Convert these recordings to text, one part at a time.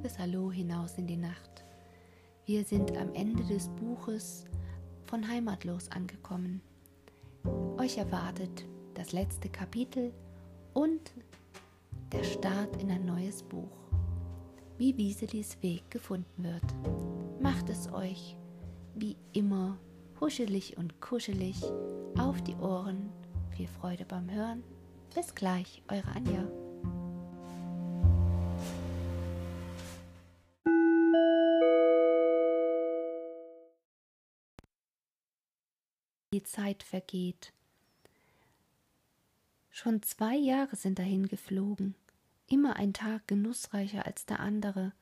liebes Hallo hinaus in die Nacht. Wir sind am Ende des Buches von Heimatlos angekommen. Euch erwartet das letzte Kapitel und der Start in ein neues Buch. Wie Wieselis Weg gefunden wird. Macht es euch wie immer huschelig und kuschelig auf die Ohren. Viel Freude beim Hören. Bis gleich, eure Anja. Die Zeit vergeht. Schon zwei Jahre sind dahin geflogen, immer ein Tag genussreicher als der andere.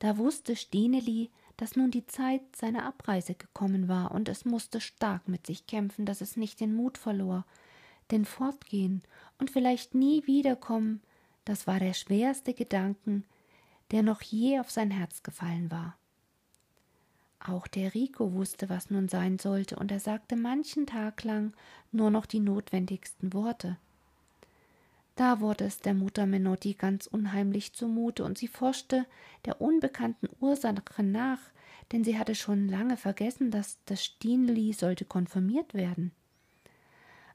Da wusste Stineli, dass nun die Zeit seiner Abreise gekommen war, und es musste stark mit sich kämpfen, dass es nicht den Mut verlor, denn fortgehen und vielleicht nie wiederkommen, das war der schwerste Gedanken, der noch je auf sein Herz gefallen war. Auch der Rico wusste, was nun sein sollte, und er sagte manchen Tag lang nur noch die notwendigsten Worte. Da wurde es der Mutter Menotti ganz unheimlich zumute, und sie forschte der unbekannten Ursache nach, denn sie hatte schon lange vergessen, dass das Stineli sollte konfirmiert werden.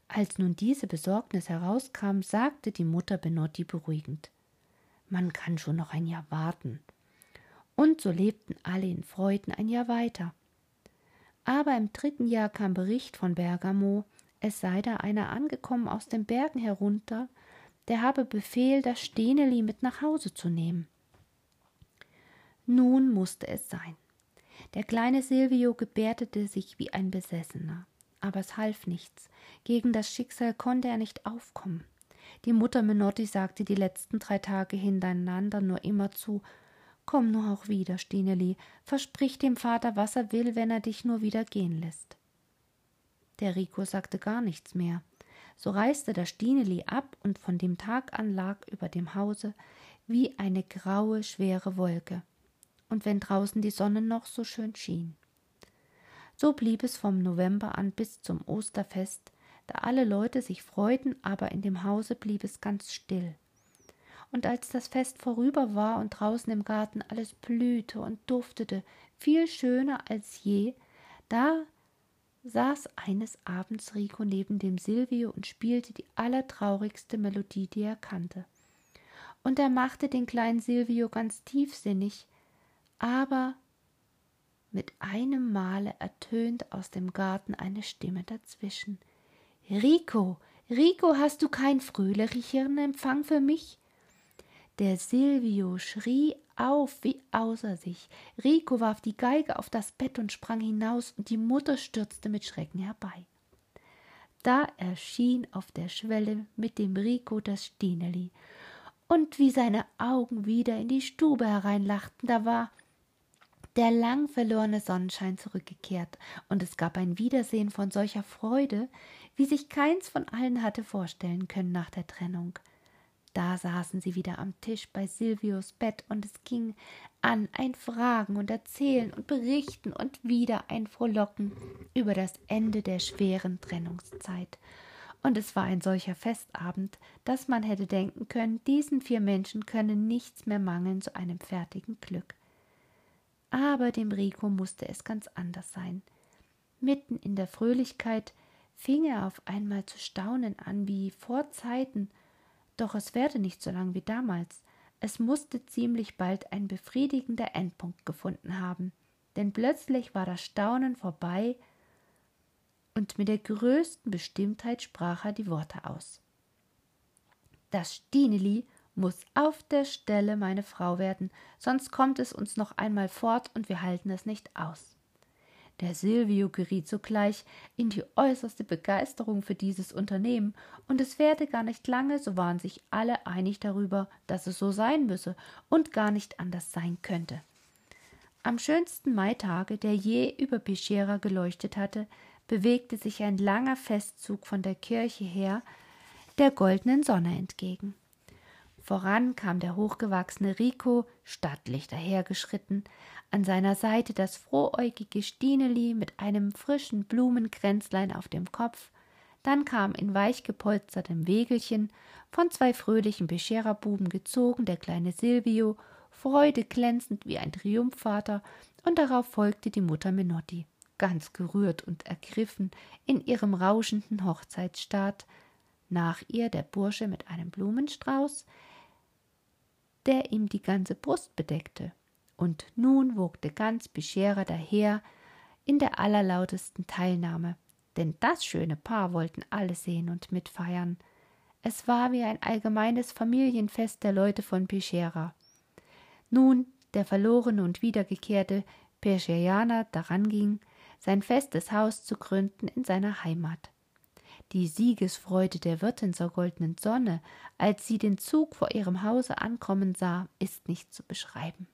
Als nun diese Besorgnis herauskam, sagte die Mutter Benotti beruhigend Man kann schon noch ein Jahr warten. Und so lebten alle in Freuden ein Jahr weiter. Aber im dritten Jahr kam Bericht von Bergamo, es sei da einer angekommen aus den Bergen herunter, der habe Befehl, das Steneli mit nach Hause zu nehmen. Nun musste es sein. Der kleine Silvio gebärdete sich wie ein Besessener. Aber es half nichts. Gegen das Schicksal konnte er nicht aufkommen. Die Mutter Menotti sagte die letzten drei Tage hintereinander nur immerzu Komm nur auch wieder, Stineli, versprich dem Vater, was er will, wenn er dich nur wieder gehen lässt. Der Rico sagte gar nichts mehr. So reiste das Stineli ab, und von dem Tag an lag über dem Hause wie eine graue, schwere Wolke. Und wenn draußen die Sonne noch so schön schien. So blieb es vom November an bis zum Osterfest, da alle Leute sich freuten, aber in dem Hause blieb es ganz still. Und als das Fest vorüber war und draußen im Garten alles blühte und duftete, viel schöner als je, da saß eines Abends Rico neben dem Silvio und spielte die allertraurigste Melodie, die er kannte. Und er machte den kleinen Silvio ganz tiefsinnig, aber mit einem Male ertönt aus dem Garten eine Stimme dazwischen. Rico, Rico, hast du keinen fröhlicheren Empfang für mich? Der Silvio schrie auf wie außer sich. Rico warf die Geige auf das Bett und sprang hinaus, und die Mutter stürzte mit Schrecken herbei. Da erschien auf der Schwelle mit dem Rico das Stineli, und wie seine Augen wieder in die Stube hereinlachten, da war der lang verlorene Sonnenschein zurückgekehrt, und es gab ein Wiedersehen von solcher Freude, wie sich keins von allen hatte vorstellen können nach der Trennung. Da saßen sie wieder am Tisch bei Silvios Bett, und es ging an ein Fragen und Erzählen und Berichten und wieder ein Frohlocken über das Ende der schweren Trennungszeit. Und es war ein solcher Festabend, dass man hätte denken können, diesen vier Menschen könne nichts mehr mangeln zu einem fertigen Glück aber dem Rico musste es ganz anders sein. Mitten in der Fröhlichkeit fing er auf einmal zu staunen an wie vor Zeiten, doch es werde nicht so lang wie damals. Es musste ziemlich bald ein befriedigender Endpunkt gefunden haben, denn plötzlich war das Staunen vorbei und mit der größten Bestimmtheit sprach er die Worte aus. Das Stineli muss auf der Stelle meine Frau werden, sonst kommt es uns noch einmal fort und wir halten es nicht aus. Der Silvio geriet sogleich in die äußerste Begeisterung für dieses Unternehmen, und es währte gar nicht lange, so waren sich alle einig darüber, dass es so sein müsse und gar nicht anders sein könnte. Am schönsten Maitage, der je über Peschera geleuchtet hatte, bewegte sich ein langer Festzug von der Kirche her der goldenen Sonne entgegen. Voran kam der hochgewachsene Rico, stattlich dahergeschritten, an seiner Seite das frohäugige Stineli mit einem frischen Blumenkränzlein auf dem Kopf, dann kam in weich gepolstertem Wägelchen, von zwei fröhlichen Beschererbuben gezogen, der kleine Silvio, Freude glänzend wie ein Triumphvater, und darauf folgte die Mutter Menotti, ganz gerührt und ergriffen in ihrem rauschenden Hochzeitsstaat, nach ihr der Bursche mit einem Blumenstrauß, der ihm die ganze Brust bedeckte, und nun wogte ganz Bescherer daher in der allerlautesten Teilnahme, denn das schöne Paar wollten alle sehen und mitfeiern. Es war wie ein allgemeines Familienfest der Leute von Peschera. Nun der verlorene und wiedergekehrte Pescherianer daran ging, sein festes Haus zu gründen in seiner Heimat. Die Siegesfreude der Wirtin zur goldenen Sonne, als sie den Zug vor ihrem Hause ankommen sah, ist nicht zu beschreiben.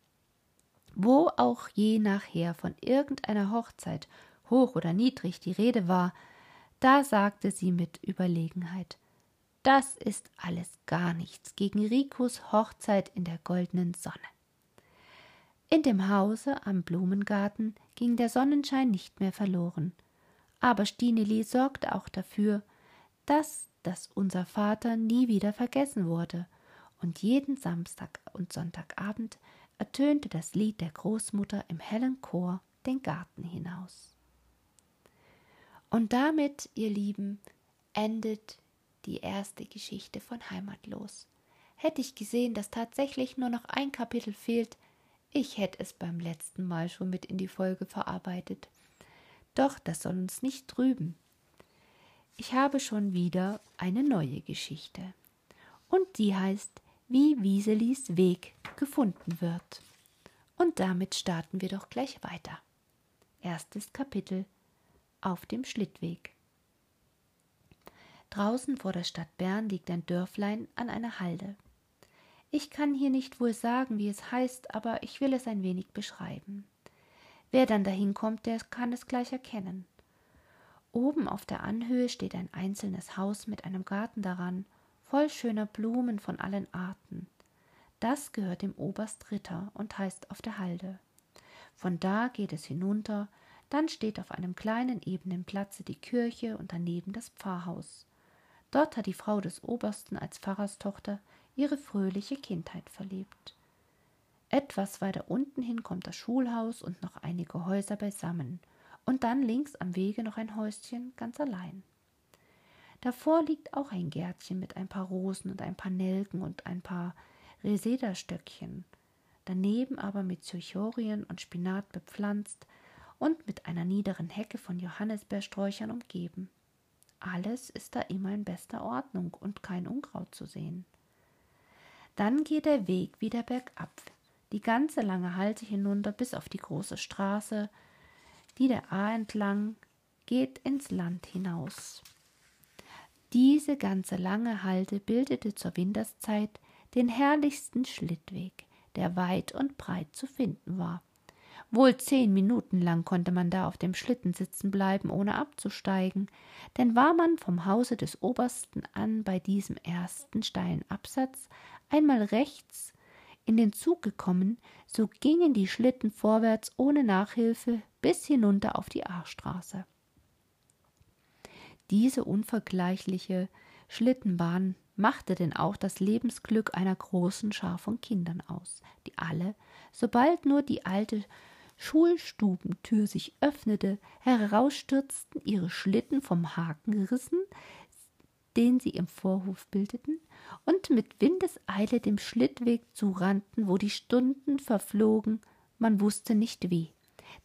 Wo auch je nachher von irgendeiner Hochzeit, hoch oder niedrig, die Rede war, da sagte sie mit Überlegenheit Das ist alles gar nichts gegen Ricos Hochzeit in der goldenen Sonne. In dem Hause am Blumengarten ging der Sonnenschein nicht mehr verloren, aber Stineli sorgte auch dafür, dass das unser Vater nie wieder vergessen wurde, und jeden Samstag und Sonntagabend ertönte das Lied der Großmutter im hellen Chor den Garten hinaus. Und damit, ihr Lieben, endet die erste Geschichte von Heimatlos. Hätte ich gesehen, dass tatsächlich nur noch ein Kapitel fehlt, ich hätte es beim letzten Mal schon mit in die Folge verarbeitet. Doch das soll uns nicht trüben. Ich habe schon wieder eine neue Geschichte. Und die heißt wie Wieselis Weg gefunden wird. Und damit starten wir doch gleich weiter. Erstes Kapitel Auf dem Schlittweg. Draußen vor der Stadt Bern liegt ein Dörflein an einer Halde. Ich kann hier nicht wohl sagen, wie es heißt, aber ich will es ein wenig beschreiben. Wer dann dahin kommt, der kann es gleich erkennen. Oben auf der Anhöhe steht ein einzelnes Haus mit einem Garten daran voll schöner Blumen von allen Arten. Das gehört dem Oberst Ritter und heißt auf der Halde. Von da geht es hinunter, dann steht auf einem kleinen ebenen Platze die Kirche und daneben das Pfarrhaus. Dort hat die Frau des Obersten als Pfarrerstochter ihre fröhliche Kindheit verlebt. Etwas weiter unten hin kommt das Schulhaus und noch einige Häuser beisammen, und dann links am Wege noch ein Häuschen ganz allein. Davor liegt auch ein Gärtchen mit ein paar Rosen und ein paar Nelken und ein paar Resederstöckchen, daneben aber mit Zyrchorien und Spinat bepflanzt und mit einer niederen Hecke von Johannisbeersträuchern umgeben. Alles ist da immer in bester Ordnung und kein Unkraut zu sehen. Dann geht der Weg wieder bergab, die ganze lange Halte hinunter bis auf die große Straße, die der Ahr entlang geht ins Land hinaus. Diese ganze lange Halde bildete zur Winterszeit den herrlichsten Schlittweg, der weit und breit zu finden war. Wohl zehn Minuten lang konnte man da auf dem Schlitten sitzen bleiben, ohne abzusteigen, denn war man vom Hause des Obersten an bei diesem ersten steilen Absatz einmal rechts in den Zug gekommen, so gingen die Schlitten vorwärts ohne Nachhilfe bis hinunter auf die Aarstraße. Diese unvergleichliche Schlittenbahn machte denn auch das Lebensglück einer großen Schar von Kindern aus, die alle, sobald nur die alte Schulstubentür sich öffnete, herausstürzten, ihre Schlitten vom Haken rissen, den sie im Vorhof bildeten, und mit Windeseile dem Schlittweg zurannten, wo die Stunden verflogen, man wusste nicht wie.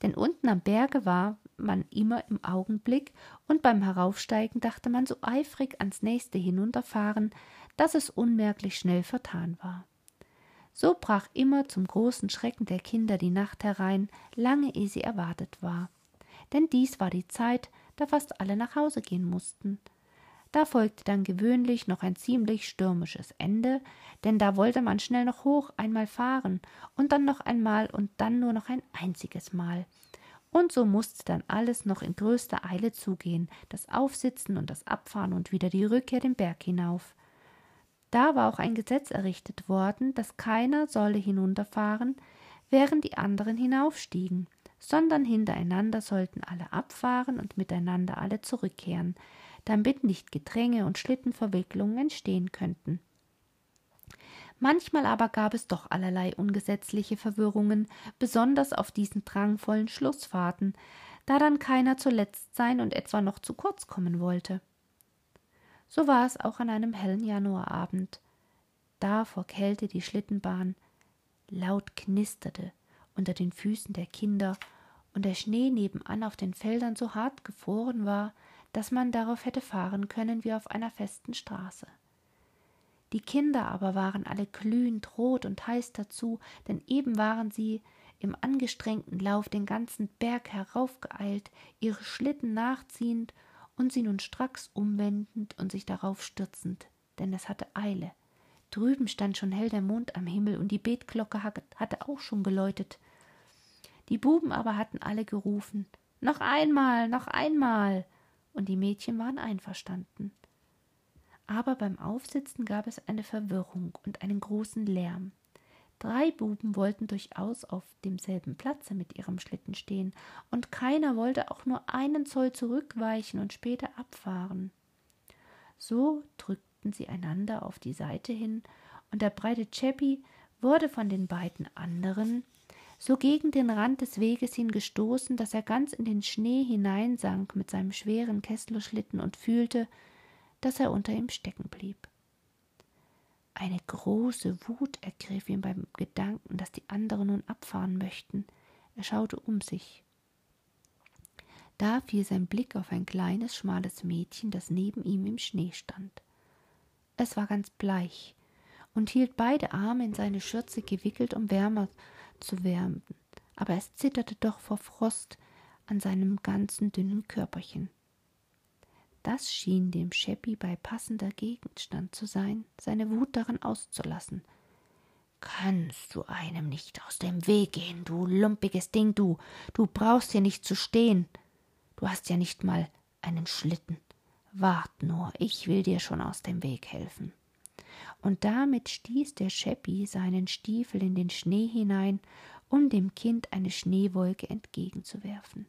Denn unten am Berge war man immer im Augenblick, und beim Heraufsteigen dachte man so eifrig ans nächste Hinunterfahren, dass es unmerklich schnell vertan war. So brach immer zum großen Schrecken der Kinder die Nacht herein, lange ehe sie erwartet war. Denn dies war die Zeit, da fast alle nach Hause gehen mussten. Da folgte dann gewöhnlich noch ein ziemlich stürmisches Ende, denn da wollte man schnell noch hoch einmal fahren und dann noch einmal und dann nur noch ein einziges Mal. Und so musste dann alles noch in größter Eile zugehen, das Aufsitzen und das Abfahren und wieder die Rückkehr den Berg hinauf. Da war auch ein Gesetz errichtet worden, dass keiner solle hinunterfahren, während die anderen hinaufstiegen, sondern hintereinander sollten alle abfahren und miteinander alle zurückkehren, damit nicht Gedränge und Schlittenverwicklungen entstehen könnten. Manchmal aber gab es doch allerlei ungesetzliche Verwirrungen, besonders auf diesen drangvollen Schlussfahrten, da dann keiner zuletzt sein und etwa noch zu kurz kommen wollte. So war es auch an einem hellen Januarabend, da vor Kälte die Schlittenbahn laut knisterte unter den Füßen der Kinder und der Schnee nebenan auf den Feldern so hart gefroren war, dass man darauf hätte fahren können wie auf einer festen Straße. Die Kinder aber waren alle glühend rot und heiß dazu, denn eben waren sie im angestrengten Lauf den ganzen Berg heraufgeeilt, ihre Schlitten nachziehend und sie nun stracks umwendend und sich darauf stürzend, denn es hatte Eile. Drüben stand schon hell der Mond am Himmel und die Betglocke hatte auch schon geläutet. Die Buben aber hatten alle gerufen Noch einmal, noch einmal. Und die Mädchen waren einverstanden. Aber beim Aufsitzen gab es eine Verwirrung und einen großen Lärm. Drei Buben wollten durchaus auf demselben Platze mit ihrem Schlitten stehen, und keiner wollte auch nur einen Zoll zurückweichen und später abfahren. So drückten sie einander auf die Seite hin, und der breite Chappi wurde von den beiden anderen so gegen den Rand des Weges hin gestoßen, dass er ganz in den Schnee hineinsank mit seinem schweren Kesslerschlitten und fühlte, dass er unter ihm stecken blieb. Eine große Wut ergriff ihn beim Gedanken, dass die anderen nun abfahren möchten. Er schaute um sich. Da fiel sein Blick auf ein kleines, schmales Mädchen, das neben ihm im Schnee stand. Es war ganz bleich und hielt beide Arme in seine Schürze gewickelt, um wärmer zu werden, aber es zitterte doch vor Frost an seinem ganzen dünnen Körperchen. Das schien dem Scheppi bei passender Gegenstand zu sein, seine Wut daran auszulassen. Kannst du einem nicht aus dem Weg gehen, du lumpiges Ding, du, du brauchst hier nicht zu stehen. Du hast ja nicht mal einen Schlitten. Wart nur, ich will dir schon aus dem Weg helfen. Und damit stieß der Scheppi seinen Stiefel in den Schnee hinein, um dem Kind eine Schneewolke entgegenzuwerfen.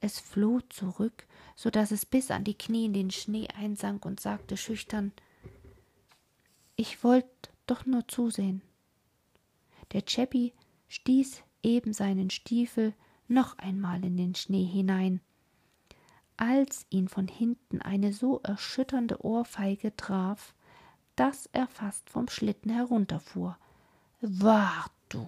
Es floh zurück, so dass es bis an die Knie in den Schnee einsank und sagte schüchtern Ich wollt doch nur zusehen. Der Chappi stieß eben seinen Stiefel noch einmal in den Schnee hinein, als ihn von hinten eine so erschütternde Ohrfeige traf, dass er fast vom Schlitten herunterfuhr. Wart du!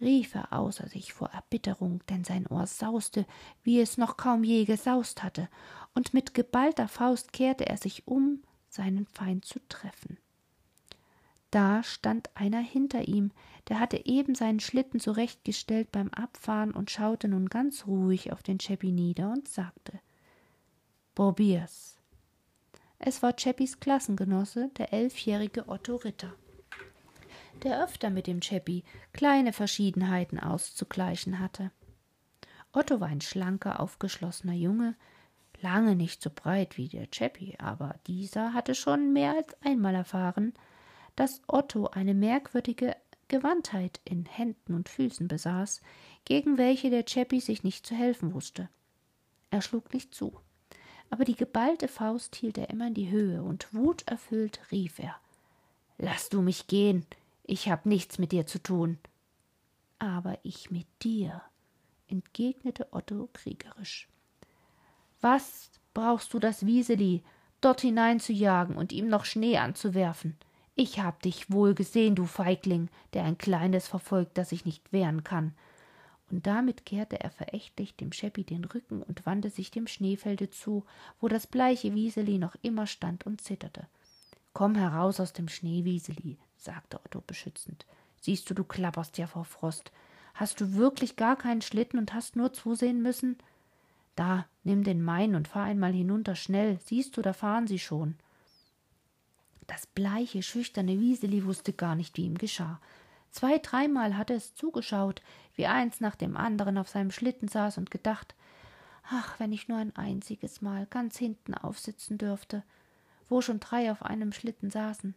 Rief er außer sich vor Erbitterung, denn sein Ohr sauste, wie es noch kaum je gesaust hatte, und mit geballter Faust kehrte er sich um, seinen Feind zu treffen. Da stand einer hinter ihm, der hatte eben seinen Schlitten zurechtgestellt beim Abfahren und schaute nun ganz ruhig auf den Chappi nieder und sagte Probier's. Es war Chappis Klassengenosse, der elfjährige Otto Ritter der öfter mit dem Cheppi kleine Verschiedenheiten auszugleichen hatte. Otto war ein schlanker, aufgeschlossener Junge, lange nicht so breit wie der Cheppi, aber dieser hatte schon mehr als einmal erfahren, dass Otto eine merkwürdige Gewandtheit in Händen und Füßen besaß, gegen welche der Cheppi sich nicht zu helfen wusste. Er schlug nicht zu, aber die geballte Faust hielt er immer in die Höhe, und wuterfüllt rief er Lass du mich gehen, ich hab nichts mit dir zu tun. Aber ich mit dir, entgegnete Otto kriegerisch. Was brauchst du das Wieseli, dort hinein zu jagen und ihm noch Schnee anzuwerfen? Ich hab dich wohl gesehen, du Feigling, der ein Kleines verfolgt, das sich nicht wehren kann. Und damit kehrte er verächtlich dem Scheppi den Rücken und wandte sich dem Schneefelde zu, wo das bleiche Wieseli noch immer stand und zitterte. Komm heraus aus dem Schnee, Wieseli, sagte Otto beschützend. Siehst du, du klapperst ja vor Frost. Hast du wirklich gar keinen Schlitten und hast nur zusehen müssen? Da, nimm den meinen und fahr einmal hinunter schnell. Siehst du, da fahren sie schon. Das bleiche, schüchterne Wieseli wusste gar nicht, wie ihm geschah. Zwei, dreimal hatte es zugeschaut, wie eins nach dem anderen auf seinem Schlitten saß und gedacht, ach, wenn ich nur ein einziges Mal ganz hinten aufsitzen dürfte, wo schon drei auf einem Schlitten saßen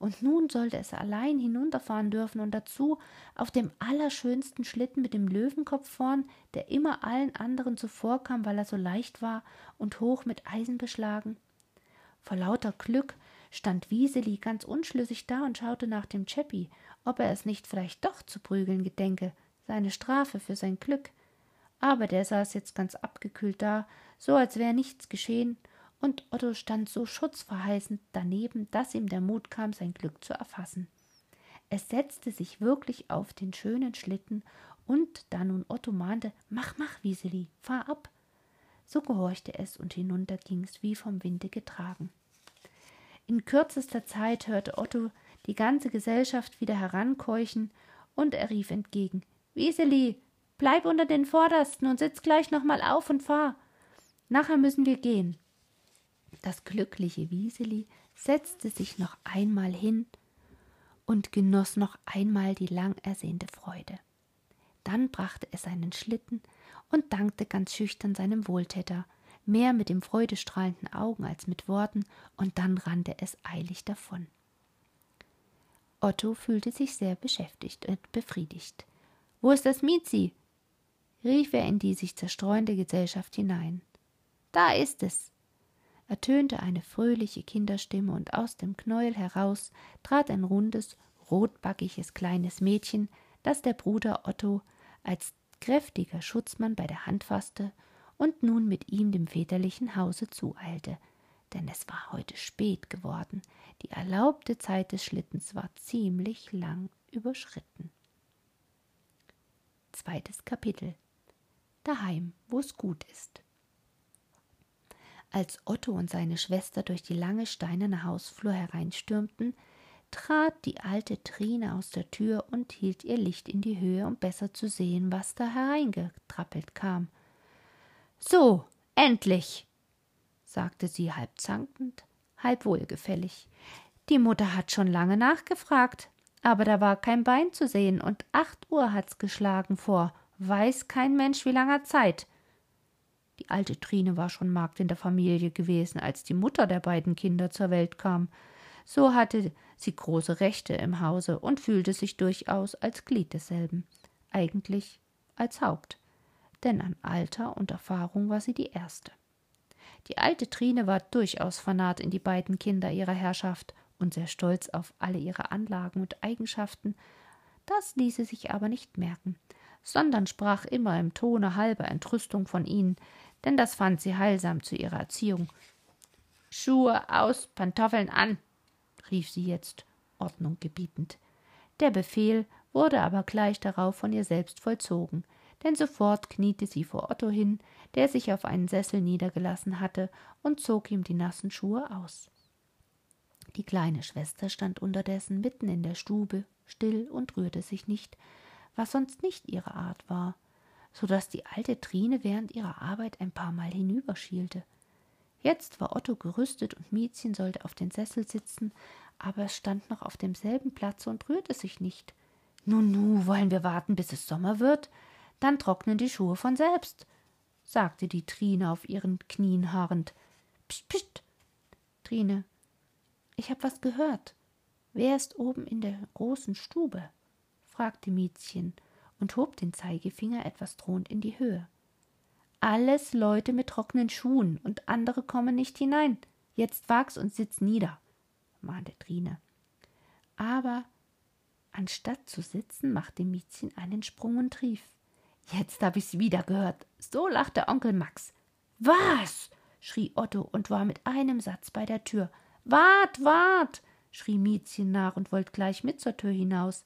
und nun sollte es allein hinunterfahren dürfen und dazu auf dem allerschönsten Schlitten mit dem Löwenkopf vorn, der immer allen anderen zuvorkam, weil er so leicht war und hoch mit Eisen beschlagen. Vor lauter Glück stand Wieseli ganz unschlüssig da und schaute nach dem Chäppi, ob er es nicht vielleicht doch zu prügeln gedenke, seine Strafe für sein Glück. Aber der saß jetzt ganz abgekühlt da, so als wäre nichts geschehen, und Otto stand so schutzverheißend daneben, dass ihm der Mut kam, sein Glück zu erfassen. Es setzte sich wirklich auf den schönen Schlitten, und da nun Otto mahnte, mach, mach, Wieseli, fahr ab, so gehorchte es, und hinunter ging's wie vom Winde getragen. In kürzester Zeit hörte Otto die ganze Gesellschaft wieder herankeuchen, und er rief entgegen Wieseli, bleib unter den Vordersten und sitz gleich noch mal auf und fahr. Nachher müssen wir gehen. Das glückliche Wieseli setzte sich noch einmal hin und genoss noch einmal die lang ersehnte Freude. Dann brachte es seinen Schlitten und dankte ganz schüchtern seinem Wohltäter, mehr mit dem freudestrahlenden Augen als mit Worten, und dann rannte es eilig davon. Otto fühlte sich sehr beschäftigt und befriedigt. Wo ist das Miezi? rief er in die sich zerstreuende Gesellschaft hinein. Da ist es. Ertönte eine fröhliche Kinderstimme, und aus dem Knäuel heraus trat ein rundes, rotbackiges kleines Mädchen, das der Bruder Otto als kräftiger Schutzmann bei der Hand fasste und nun mit ihm dem väterlichen Hause zueilte, denn es war heute spät geworden, die erlaubte Zeit des Schlittens war ziemlich lang überschritten. Zweites Kapitel Daheim, wo es gut ist. Als Otto und seine Schwester durch die lange steinerne Hausflur hereinstürmten, trat die alte Trine aus der Tür und hielt ihr Licht in die Höhe, um besser zu sehen, was da hereingetrappelt kam. So, endlich, sagte sie halb zankend, halb wohlgefällig. Die Mutter hat schon lange nachgefragt, aber da war kein Bein zu sehen, und acht Uhr hat's geschlagen vor, weiß kein Mensch wie langer Zeit. Die alte Trine war schon Magd in der Familie gewesen, als die Mutter der beiden Kinder zur Welt kam. So hatte sie große Rechte im Hause und fühlte sich durchaus als Glied desselben, eigentlich als Haupt, denn an Alter und Erfahrung war sie die erste. Die alte Trine war durchaus vernarrt in die beiden Kinder ihrer Herrschaft und sehr stolz auf alle ihre Anlagen und Eigenschaften. Das ließe sich aber nicht merken, sondern sprach immer im Tone halber Entrüstung von ihnen, denn das fand sie heilsam zu ihrer Erziehung. Schuhe aus, Pantoffeln an, rief sie jetzt, Ordnung gebietend. Der Befehl wurde aber gleich darauf von ihr selbst vollzogen, denn sofort kniete sie vor Otto hin, der sich auf einen Sessel niedergelassen hatte, und zog ihm die nassen Schuhe aus. Die kleine Schwester stand unterdessen mitten in der Stube, still und rührte sich nicht, was sonst nicht ihre Art war, so dass die alte Trine während ihrer Arbeit ein paar Mal hinüberschielte. Jetzt war Otto gerüstet und Miezchen sollte auf den Sessel sitzen, aber es stand noch auf demselben Platze und rührte sich nicht. Nun, nu, wollen wir warten, bis es Sommer wird? Dann trocknen die Schuhe von selbst, sagte die Trine auf ihren Knien harrend. Psst, psst, Trine, ich hab was gehört. Wer ist oben in der großen Stube? fragte Miezchen und hob den Zeigefinger etwas drohend in die Höhe. Alles Leute mit trockenen Schuhen und andere kommen nicht hinein. Jetzt wag's und sitz nieder, mahnte Trine. Aber anstatt zu sitzen, machte Miezchen einen Sprung und rief: Jetzt hab ich's wieder gehört. So lachte Onkel Max. Was? schrie Otto und war mit einem Satz bei der Tür. Wart, wart! schrie Miezchen nach und wollte gleich mit zur Tür hinaus.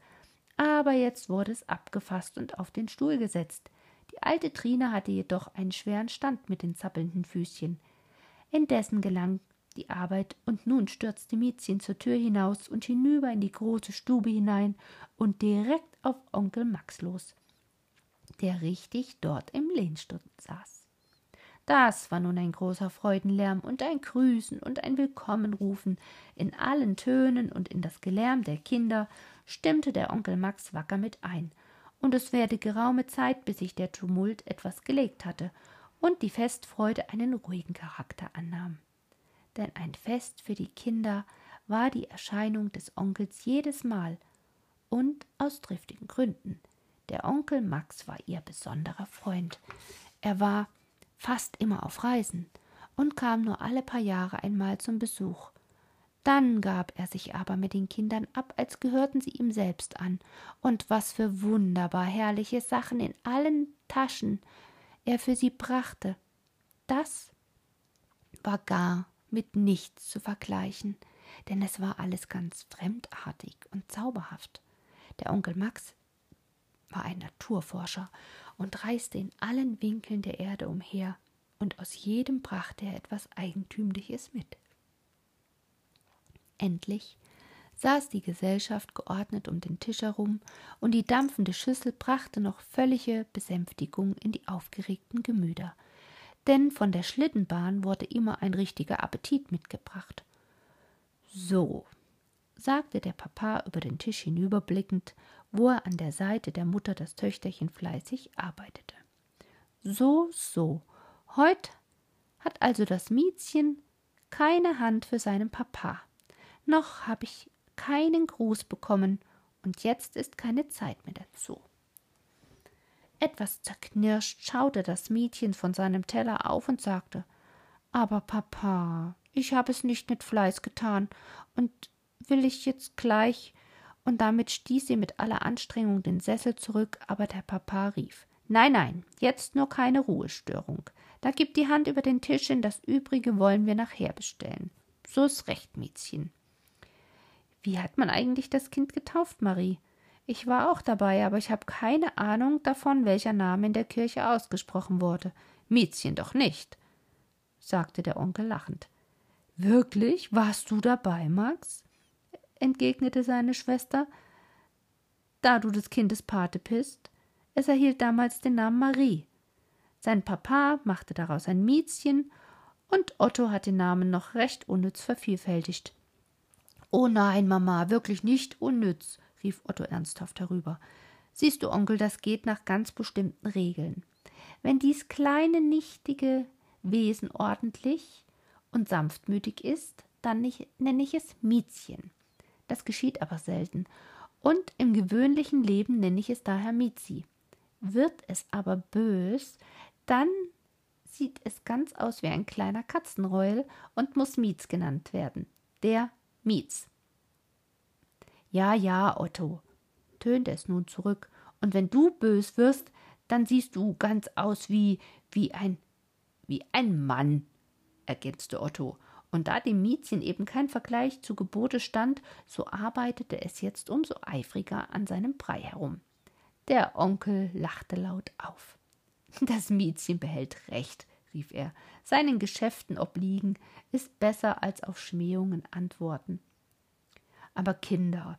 Aber jetzt wurde es abgefasst und auf den Stuhl gesetzt. Die alte Trine hatte jedoch einen schweren Stand mit den zappelnden Füßchen. Indessen gelang die Arbeit, und nun stürzte Miezchen zur Tür hinaus und hinüber in die große Stube hinein und direkt auf Onkel Max los, der richtig dort im Lehnstuhl saß. Das war nun ein großer Freudenlärm und ein Grüßen und ein Willkommenrufen in allen Tönen und in das Gelärm der Kinder stimmte der Onkel Max wacker mit ein und es werde geraume Zeit, bis sich der Tumult etwas gelegt hatte und die Festfreude einen ruhigen Charakter annahm. Denn ein Fest für die Kinder war die Erscheinung des Onkels jedes Mal und aus triftigen Gründen. Der Onkel Max war ihr besonderer Freund. Er war fast immer auf Reisen und kam nur alle paar Jahre einmal zum Besuch. Dann gab er sich aber mit den Kindern ab, als gehörten sie ihm selbst an, und was für wunderbar herrliche Sachen in allen Taschen er für sie brachte. Das war gar mit nichts zu vergleichen, denn es war alles ganz fremdartig und zauberhaft. Der Onkel Max war ein Naturforscher und reiste in allen Winkeln der Erde umher, und aus jedem brachte er etwas Eigentümliches mit. Endlich saß die Gesellschaft geordnet um den Tisch herum, und die dampfende Schüssel brachte noch völlige Besänftigung in die aufgeregten Gemüter, denn von der Schlittenbahn wurde immer ein richtiger Appetit mitgebracht. So, sagte der Papa über den Tisch hinüberblickend, wo er an der Seite der Mutter das Töchterchen fleißig arbeitete. So, so, heut hat also das Miezchen keine Hand für seinen Papa. Noch habe ich keinen Gruß bekommen, und jetzt ist keine Zeit mehr dazu. Etwas zerknirscht schaute das Mädchen von seinem Teller auf und sagte Aber Papa, ich habe es nicht mit Fleiß getan, und will ich jetzt gleich und damit stieß sie mit aller Anstrengung den Sessel zurück, aber der Papa rief Nein, nein, jetzt nur keine Ruhestörung. Da gib die Hand über den Tisch hin, das übrige wollen wir nachher bestellen. So ist recht, Mädchen. Wie hat man eigentlich das Kind getauft, Marie? Ich war auch dabei, aber ich habe keine Ahnung davon, welcher Name in der Kirche ausgesprochen wurde. Miezchen doch nicht, sagte der Onkel lachend. Wirklich? Warst du dabei, Max? entgegnete seine Schwester. Da du des Kindes Pate bist. Es erhielt damals den Namen Marie. Sein Papa machte daraus ein Miezchen, und Otto hat den Namen noch recht unnütz vervielfältigt. Oh nein, Mama, wirklich nicht unnütz, rief Otto ernsthaft herüber. Siehst du, Onkel, das geht nach ganz bestimmten Regeln. Wenn dies kleine, nichtige Wesen ordentlich und sanftmütig ist, dann nenne ich es Miezchen. Das geschieht aber selten. Und im gewöhnlichen Leben nenne ich es daher Miezi. Wird es aber bös, dann sieht es ganz aus wie ein kleiner Katzenreuel und muss Miez genannt werden. Der Mietz. Ja, ja, Otto, tönte es nun zurück, und wenn du bös wirst, dann siehst du ganz aus wie, wie ein, wie ein Mann, ergänzte Otto. Und da dem Miezchen eben kein Vergleich zu Gebote stand, so arbeitete es jetzt umso eifriger an seinem Brei herum. Der Onkel lachte laut auf. Das Miezchen behält recht, rief er, seinen Geschäften obliegen ist besser als auf Schmähungen antworten. Aber Kinder,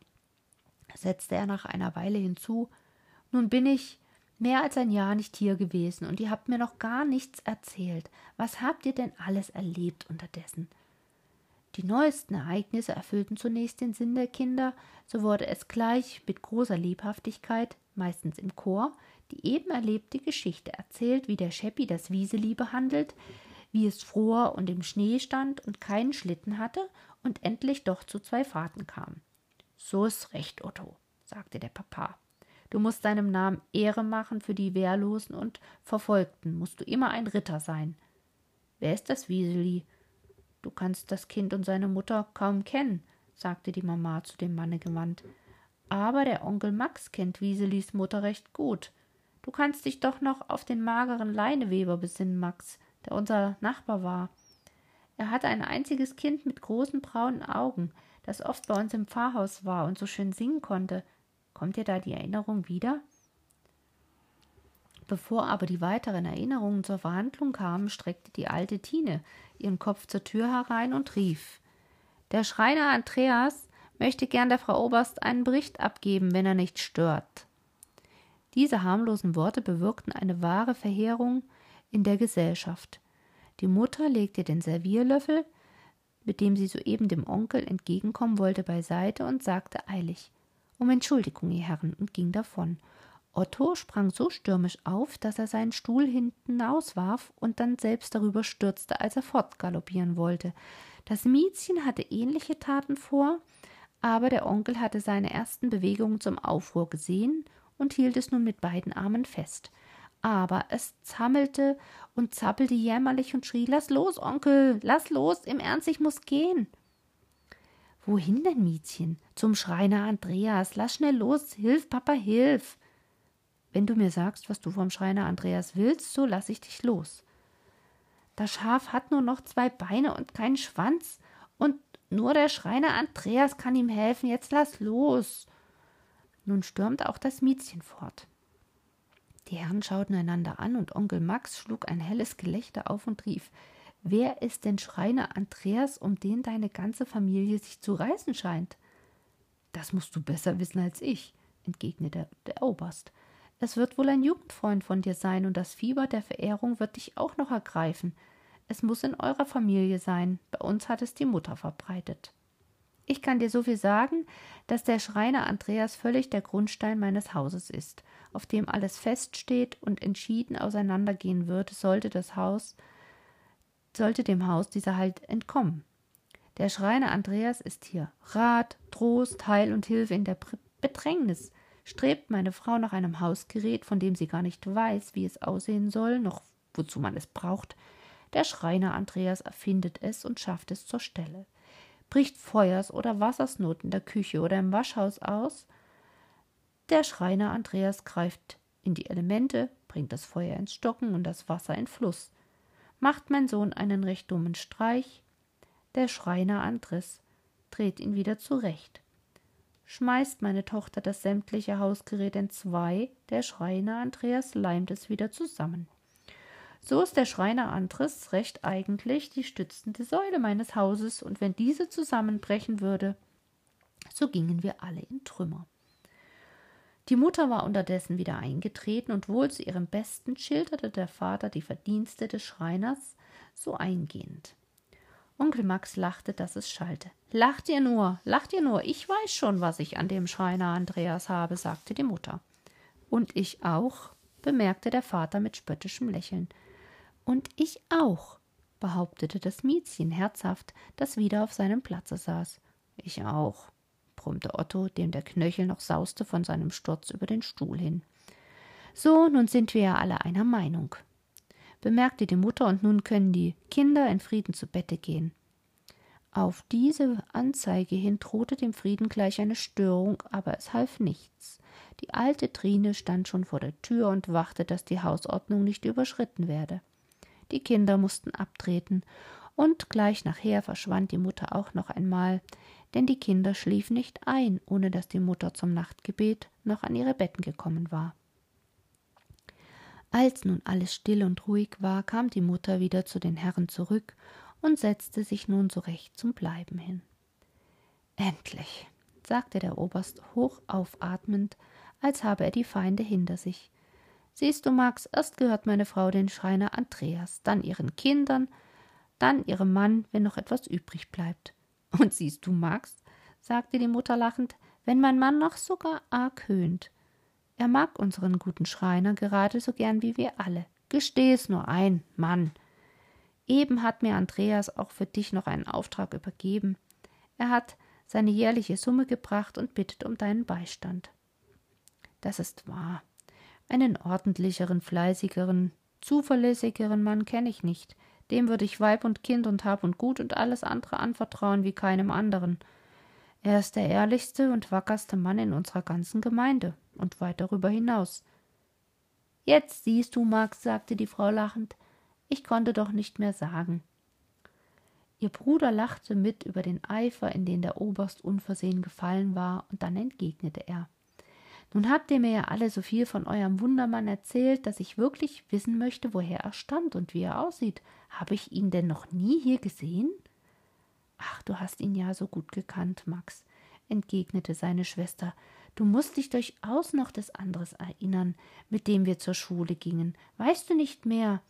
setzte er nach einer Weile hinzu, nun bin ich mehr als ein Jahr nicht hier gewesen und ihr habt mir noch gar nichts erzählt. Was habt ihr denn alles erlebt unterdessen? Die neuesten Ereignisse erfüllten zunächst den Sinn der Kinder, so wurde es gleich mit großer Lebhaftigkeit, meistens im Chor, die eben erlebte Geschichte erzählt, wie der Scheppi das Wieseli behandelt, wie es fror und im Schnee stand und keinen Schlitten hatte und endlich doch zu zwei Fahrten kam. So ist recht, Otto, sagte der Papa. Du musst deinem Namen Ehre machen für die Wehrlosen und Verfolgten, musst du immer ein Ritter sein. Wer ist das Wieseli? Du kannst das Kind und seine Mutter kaum kennen, sagte die Mama zu dem Manne gewandt. Aber der Onkel Max kennt Wieselis Mutter recht gut. Du kannst dich doch noch auf den mageren Leineweber besinnen, Max, der unser Nachbar war. Er hatte ein einziges Kind mit großen braunen Augen, das oft bei uns im Pfarrhaus war und so schön singen konnte. Kommt dir da die Erinnerung wieder? Bevor aber die weiteren Erinnerungen zur Verhandlung kamen, streckte die alte Tine ihren Kopf zur Tür herein und rief Der Schreiner Andreas möchte gern der Frau Oberst einen Bericht abgeben, wenn er nicht stört. Diese harmlosen Worte bewirkten eine wahre Verheerung in der Gesellschaft. Die Mutter legte den Servierlöffel, mit dem sie soeben dem Onkel entgegenkommen wollte, beiseite und sagte eilig Um Entschuldigung, ihr Herren, und ging davon. Otto sprang so stürmisch auf, dass er seinen Stuhl hinten auswarf und dann selbst darüber stürzte, als er fortgaloppieren wollte. Das Miezchen hatte ähnliche Taten vor, aber der Onkel hatte seine ersten Bewegungen zum Aufruhr gesehen und hielt es nun mit beiden Armen fest. Aber es zammelte und zappelte jämmerlich und schrie: Lass los, Onkel, lass los, im Ernst, ich muss gehen. Wohin denn, Miezchen? Zum Schreiner Andreas. Lass schnell los. Hilf, Papa, hilf. Wenn du mir sagst, was du vom Schreiner Andreas willst, so lass ich dich los. Das Schaf hat nur noch zwei Beine und keinen Schwanz, und nur der Schreiner Andreas kann ihm helfen. Jetzt lass los. Nun stürmte auch das Miezchen fort. Die Herren schauten einander an, und Onkel Max schlug ein helles Gelächter auf und rief Wer ist denn Schreiner Andreas, um den deine ganze Familie sich zu reißen scheint? Das musst du besser wissen als ich, entgegnete der Oberst. Es wird wohl ein Jugendfreund von dir sein, und das Fieber der Verehrung wird dich auch noch ergreifen. Es muss in eurer Familie sein, bei uns hat es die Mutter verbreitet. Ich kann dir so viel sagen, dass der Schreiner Andreas völlig der Grundstein meines Hauses ist, auf dem alles feststeht und entschieden auseinandergehen würde, sollte das Haus sollte dem Haus dieser Halt entkommen. Der Schreiner Andreas ist hier. Rat, Trost, Heil und Hilfe in der Bedrängnis. Strebt meine Frau nach einem Hausgerät, von dem sie gar nicht weiß, wie es aussehen soll, noch wozu man es braucht. Der Schreiner Andreas erfindet es und schafft es zur Stelle. Bricht Feuers- oder Wassersnot in der Küche oder im Waschhaus aus? Der Schreiner Andreas greift in die Elemente, bringt das Feuer ins Stocken und das Wasser in Fluss macht mein Sohn einen recht dummen Streich, der Schreiner Andres dreht ihn wieder zurecht. Schmeißt meine Tochter das sämtliche Hausgerät entzwei, der Schreiner Andreas leimt es wieder zusammen. So ist der Schreiner Andres recht eigentlich die stützende Säule meines Hauses, und wenn diese zusammenbrechen würde, so gingen wir alle in Trümmer. Die Mutter war unterdessen wieder eingetreten, und wohl zu ihrem Besten schilderte der Vater die Verdienste des Schreiners so eingehend. Onkel Max lachte, dass es schallte. Lacht ihr nur, lacht ihr nur, ich weiß schon, was ich an dem Schreiner Andreas habe, sagte die Mutter. Und ich auch, bemerkte der Vater mit spöttischem Lächeln. Und ich auch, behauptete das Miezchen herzhaft, das wieder auf seinem Platze saß. Ich auch, brummte Otto, dem der Knöchel noch sauste von seinem Sturz über den Stuhl hin. So, nun sind wir ja alle einer Meinung, bemerkte die Mutter, und nun können die Kinder in Frieden zu Bette gehen. Auf diese Anzeige hin drohte dem Frieden gleich eine Störung, aber es half nichts. Die alte Trine stand schon vor der Tür und wachte, dass die Hausordnung nicht überschritten werde. Die Kinder mussten abtreten, und gleich nachher verschwand die Mutter auch noch einmal, denn die Kinder schliefen nicht ein, ohne dass die Mutter zum Nachtgebet noch an ihre Betten gekommen war. Als nun alles still und ruhig war, kam die Mutter wieder zu den Herren zurück und setzte sich nun so recht zum Bleiben hin. Endlich, sagte der Oberst hoch aufatmend, als habe er die Feinde hinter sich. Siehst du, Max, erst gehört meine Frau den Schreiner Andreas, dann ihren Kindern, dann ihrem Mann, wenn noch etwas übrig bleibt. Und siehst du, Max, sagte die Mutter lachend, wenn mein Mann noch sogar arg höhnt. Er mag unseren guten Schreiner gerade so gern wie wir alle. Gesteh es nur ein, Mann. Eben hat mir Andreas auch für dich noch einen Auftrag übergeben. Er hat seine jährliche Summe gebracht und bittet um deinen Beistand. Das ist wahr. Einen ordentlicheren, fleißigeren, zuverlässigeren Mann kenne ich nicht. Dem würde ich Weib und Kind und Hab und Gut und alles andere anvertrauen wie keinem anderen. Er ist der ehrlichste und wackerste Mann in unserer ganzen Gemeinde und weit darüber hinaus. Jetzt siehst du, Max, sagte die Frau lachend, ich konnte doch nicht mehr sagen. Ihr Bruder lachte mit über den Eifer, in den der Oberst unversehen gefallen war, und dann entgegnete er nun habt ihr mir ja alle so viel von eurem Wundermann erzählt, dass ich wirklich wissen möchte, woher er stammt und wie er aussieht. Habe ich ihn denn noch nie hier gesehen? Ach, du hast ihn ja so gut gekannt, Max, entgegnete seine Schwester. Du musst dich durchaus noch des anderes erinnern, mit dem wir zur Schule gingen. Weißt du nicht mehr?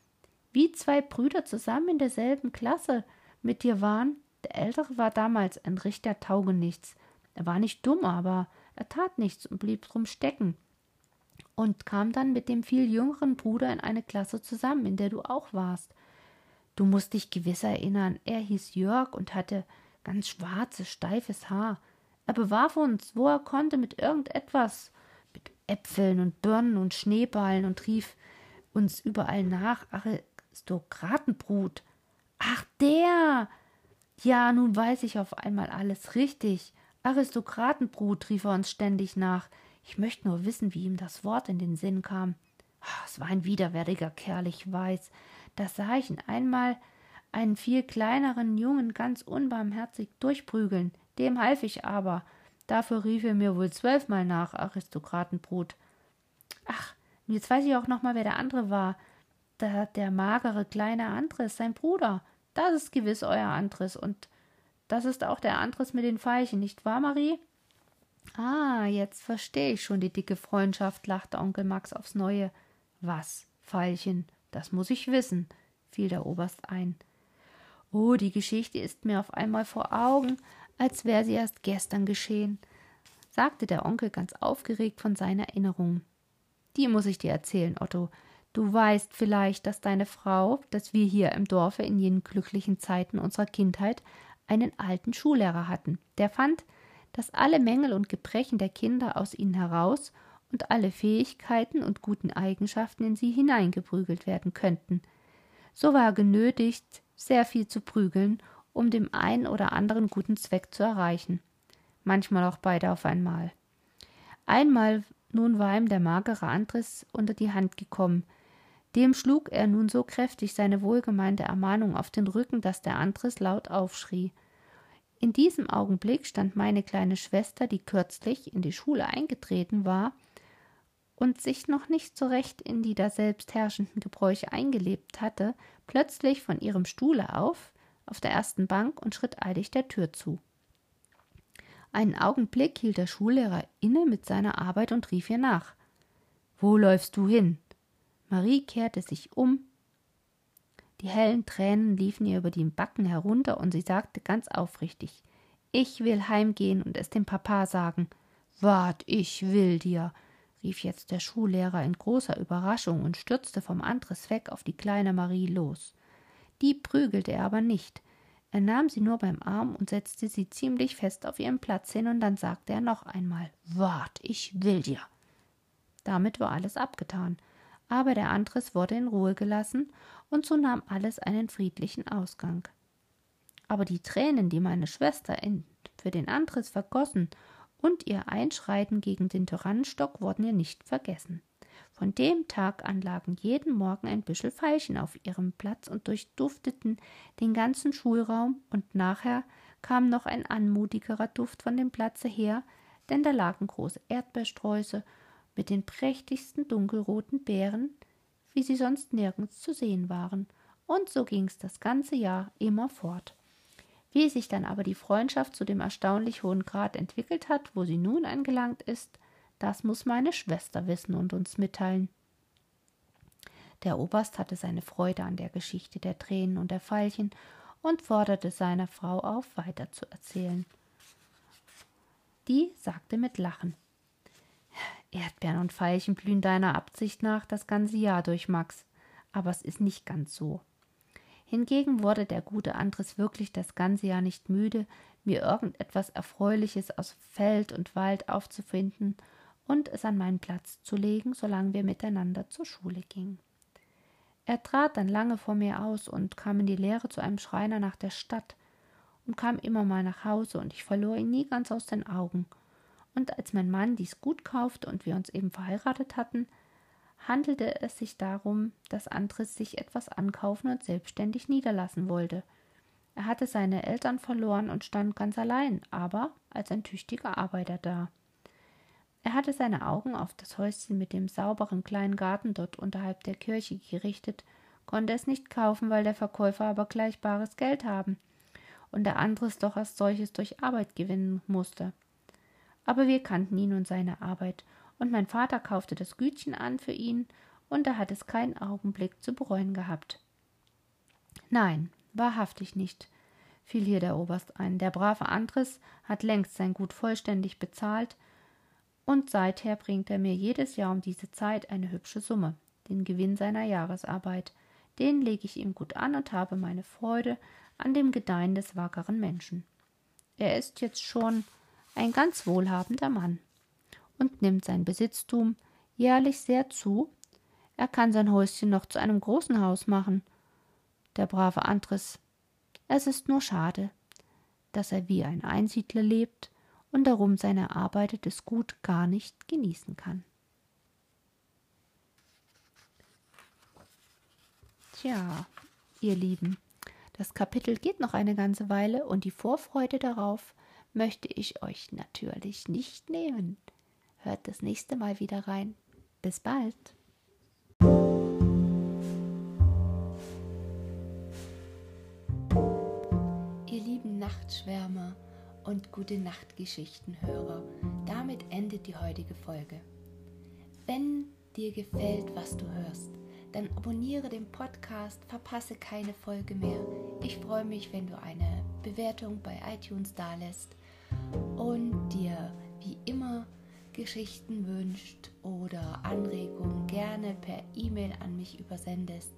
Wie zwei Brüder zusammen in derselben Klasse mit dir waren? Der Ältere war damals ein richter Taugenichts. Er war nicht dumm, aber er tat nichts und blieb drum stecken und kam dann mit dem viel jüngeren Bruder in eine Klasse zusammen, in der du auch warst. Du musst dich gewiss erinnern, er hieß Jörg und hatte ganz schwarzes, steifes Haar. Er bewarf uns, wo er konnte, mit irgendetwas, mit Äpfeln und Birnen und Schneeballen und rief uns überall nach Aristokratenbrut. Ach, der! Ja, nun weiß ich auf einmal alles richtig. Aristokratenbrut, rief er uns ständig nach. Ich möchte nur wissen, wie ihm das Wort in den Sinn kam. Es war ein widerwärtiger Kerl, ich weiß. Da sah ich ihn einmal einen viel kleineren Jungen ganz unbarmherzig durchprügeln. Dem half ich aber. Dafür rief er mir wohl zwölfmal nach, Aristokratenbrut. Ach, jetzt weiß ich auch noch mal, wer der andere war. Da der magere kleine Andres, sein Bruder. Das ist gewiss euer Andres und das ist auch der Andres mit den Veilchen, nicht wahr, Marie? Ah, jetzt verstehe ich schon die dicke Freundschaft, lachte Onkel Max aufs Neue. Was, Veilchen, das muss ich wissen, fiel der Oberst ein. Oh, die Geschichte ist mir auf einmal vor Augen, als wäre sie erst gestern geschehen, sagte der Onkel ganz aufgeregt von seiner Erinnerung. Die muss ich dir erzählen, Otto. Du weißt vielleicht, dass deine Frau, dass wir hier im Dorfe in jenen glücklichen Zeiten unserer Kindheit einen alten Schullehrer hatten, der fand, dass alle Mängel und Gebrechen der Kinder aus ihnen heraus und alle Fähigkeiten und guten Eigenschaften in sie hineingeprügelt werden könnten. So war er genötigt, sehr viel zu prügeln, um dem einen oder anderen guten Zweck zu erreichen. Manchmal auch beide auf einmal. Einmal nun war ihm der magere Andres unter die Hand gekommen. Dem schlug er nun so kräftig seine wohlgemeinte Ermahnung auf den Rücken, dass der Andres laut aufschrie. In diesem Augenblick stand meine kleine Schwester, die kürzlich in die Schule eingetreten war und sich noch nicht so recht in die daselbst herrschenden Gebräuche eingelebt hatte, plötzlich von ihrem Stuhle auf, auf der ersten Bank und schritt eilig der Tür zu. Einen Augenblick hielt der Schullehrer inne mit seiner Arbeit und rief ihr nach. Wo läufst du hin? Marie kehrte sich um. Die hellen Tränen liefen ihr über die Backen herunter und sie sagte ganz aufrichtig: Ich will heimgehen und es dem Papa sagen. Wart, ich will dir, rief jetzt der Schullehrer in großer Überraschung und stürzte vom Andres weg auf die kleine Marie los. Die prügelte er aber nicht. Er nahm sie nur beim Arm und setzte sie ziemlich fest auf ihren Platz hin, und dann sagte er noch einmal Wart, ich will dir. Damit war alles abgetan, aber der Andres wurde in Ruhe gelassen, und so nahm alles einen friedlichen Ausgang. Aber die Tränen, die meine Schwester für den Andres vergossen und ihr Einschreiten gegen den Tyrannenstock wurden ihr nicht vergessen. Von dem Tag an lagen jeden Morgen ein Büschel Veilchen auf ihrem Platz und durchdufteten den ganzen Schulraum, und nachher kam noch ein anmutigerer Duft von dem Platze her, denn da lagen große Erdbeersträuße mit den prächtigsten dunkelroten Beeren, wie sie sonst nirgends zu sehen waren, und so ging's das ganze Jahr immer fort. Wie sich dann aber die Freundschaft zu dem erstaunlich hohen Grad entwickelt hat, wo sie nun angelangt ist, das muss meine Schwester wissen und uns mitteilen. Der Oberst hatte seine Freude an der Geschichte der Tränen und der Veilchen und forderte seine Frau auf, weiter zu erzählen. Die sagte mit Lachen Erdbeeren und Veilchen blühen deiner Absicht nach das ganze Jahr durch, Max, aber es ist nicht ganz so. Hingegen wurde der gute Andres wirklich das ganze Jahr nicht müde, mir irgendetwas Erfreuliches aus Feld und Wald aufzufinden und es an meinen Platz zu legen, solange wir miteinander zur Schule gingen. Er trat dann lange vor mir aus und kam in die Lehre zu einem Schreiner nach der Stadt und kam immer mal nach Hause, und ich verlor ihn nie ganz aus den Augen. Und als mein Mann dies Gut kaufte und wir uns eben verheiratet hatten, handelte es sich darum, dass Andres sich etwas ankaufen und selbstständig niederlassen wollte. Er hatte seine Eltern verloren und stand ganz allein, aber als ein tüchtiger Arbeiter da. Er hatte seine Augen auf das Häuschen mit dem sauberen kleinen Garten dort unterhalb der Kirche gerichtet, konnte es nicht kaufen, weil der Verkäufer aber gleich bares Geld haben und der Andres doch als solches durch Arbeit gewinnen musste. Aber wir kannten ihn und seine Arbeit, und mein Vater kaufte das Gütchen an für ihn, und er hat es keinen Augenblick zu bereuen gehabt. Nein, wahrhaftig nicht, fiel hier der Oberst ein. Der brave Andres hat längst sein Gut vollständig bezahlt, und seither bringt er mir jedes Jahr um diese Zeit eine hübsche Summe, den Gewinn seiner Jahresarbeit. Den lege ich ihm gut an und habe meine Freude an dem Gedeihen des wackeren Menschen. Er ist jetzt schon ein ganz wohlhabender Mann und nimmt sein Besitztum jährlich sehr zu. Er kann sein Häuschen noch zu einem großen Haus machen. Der brave Andres. Es ist nur schade, dass er wie ein Einsiedler lebt und darum sein erarbeitetes Gut gar nicht genießen kann. Tja, ihr Lieben, das Kapitel geht noch eine ganze Weile und die Vorfreude darauf möchte ich euch natürlich nicht nehmen. Hört das nächste Mal wieder rein. Bis bald. Ihr lieben Nachtschwärmer und gute Nachtgeschichtenhörer, damit endet die heutige Folge. Wenn dir gefällt, was du hörst, dann abonniere den Podcast, verpasse keine Folge mehr. Ich freue mich, wenn du eine Bewertung bei iTunes dalässt und dir wie immer Geschichten wünscht oder Anregungen gerne per E-Mail an mich übersendest.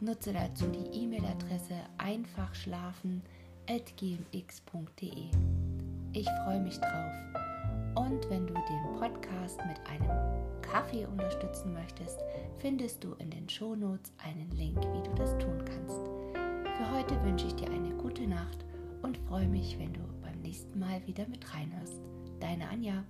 Nutze dazu die E-Mail-Adresse einfachschlafen.gmx.de. Ich freue mich drauf. Und wenn du den Podcast mit einem Kaffee unterstützen möchtest, findest du in den Shownotes einen Link, wie du das tun kannst. Für heute wünsche ich dir eine gute Nacht und freue mich, wenn du nächsten Mal wieder mit reinhörst. Deine Anja.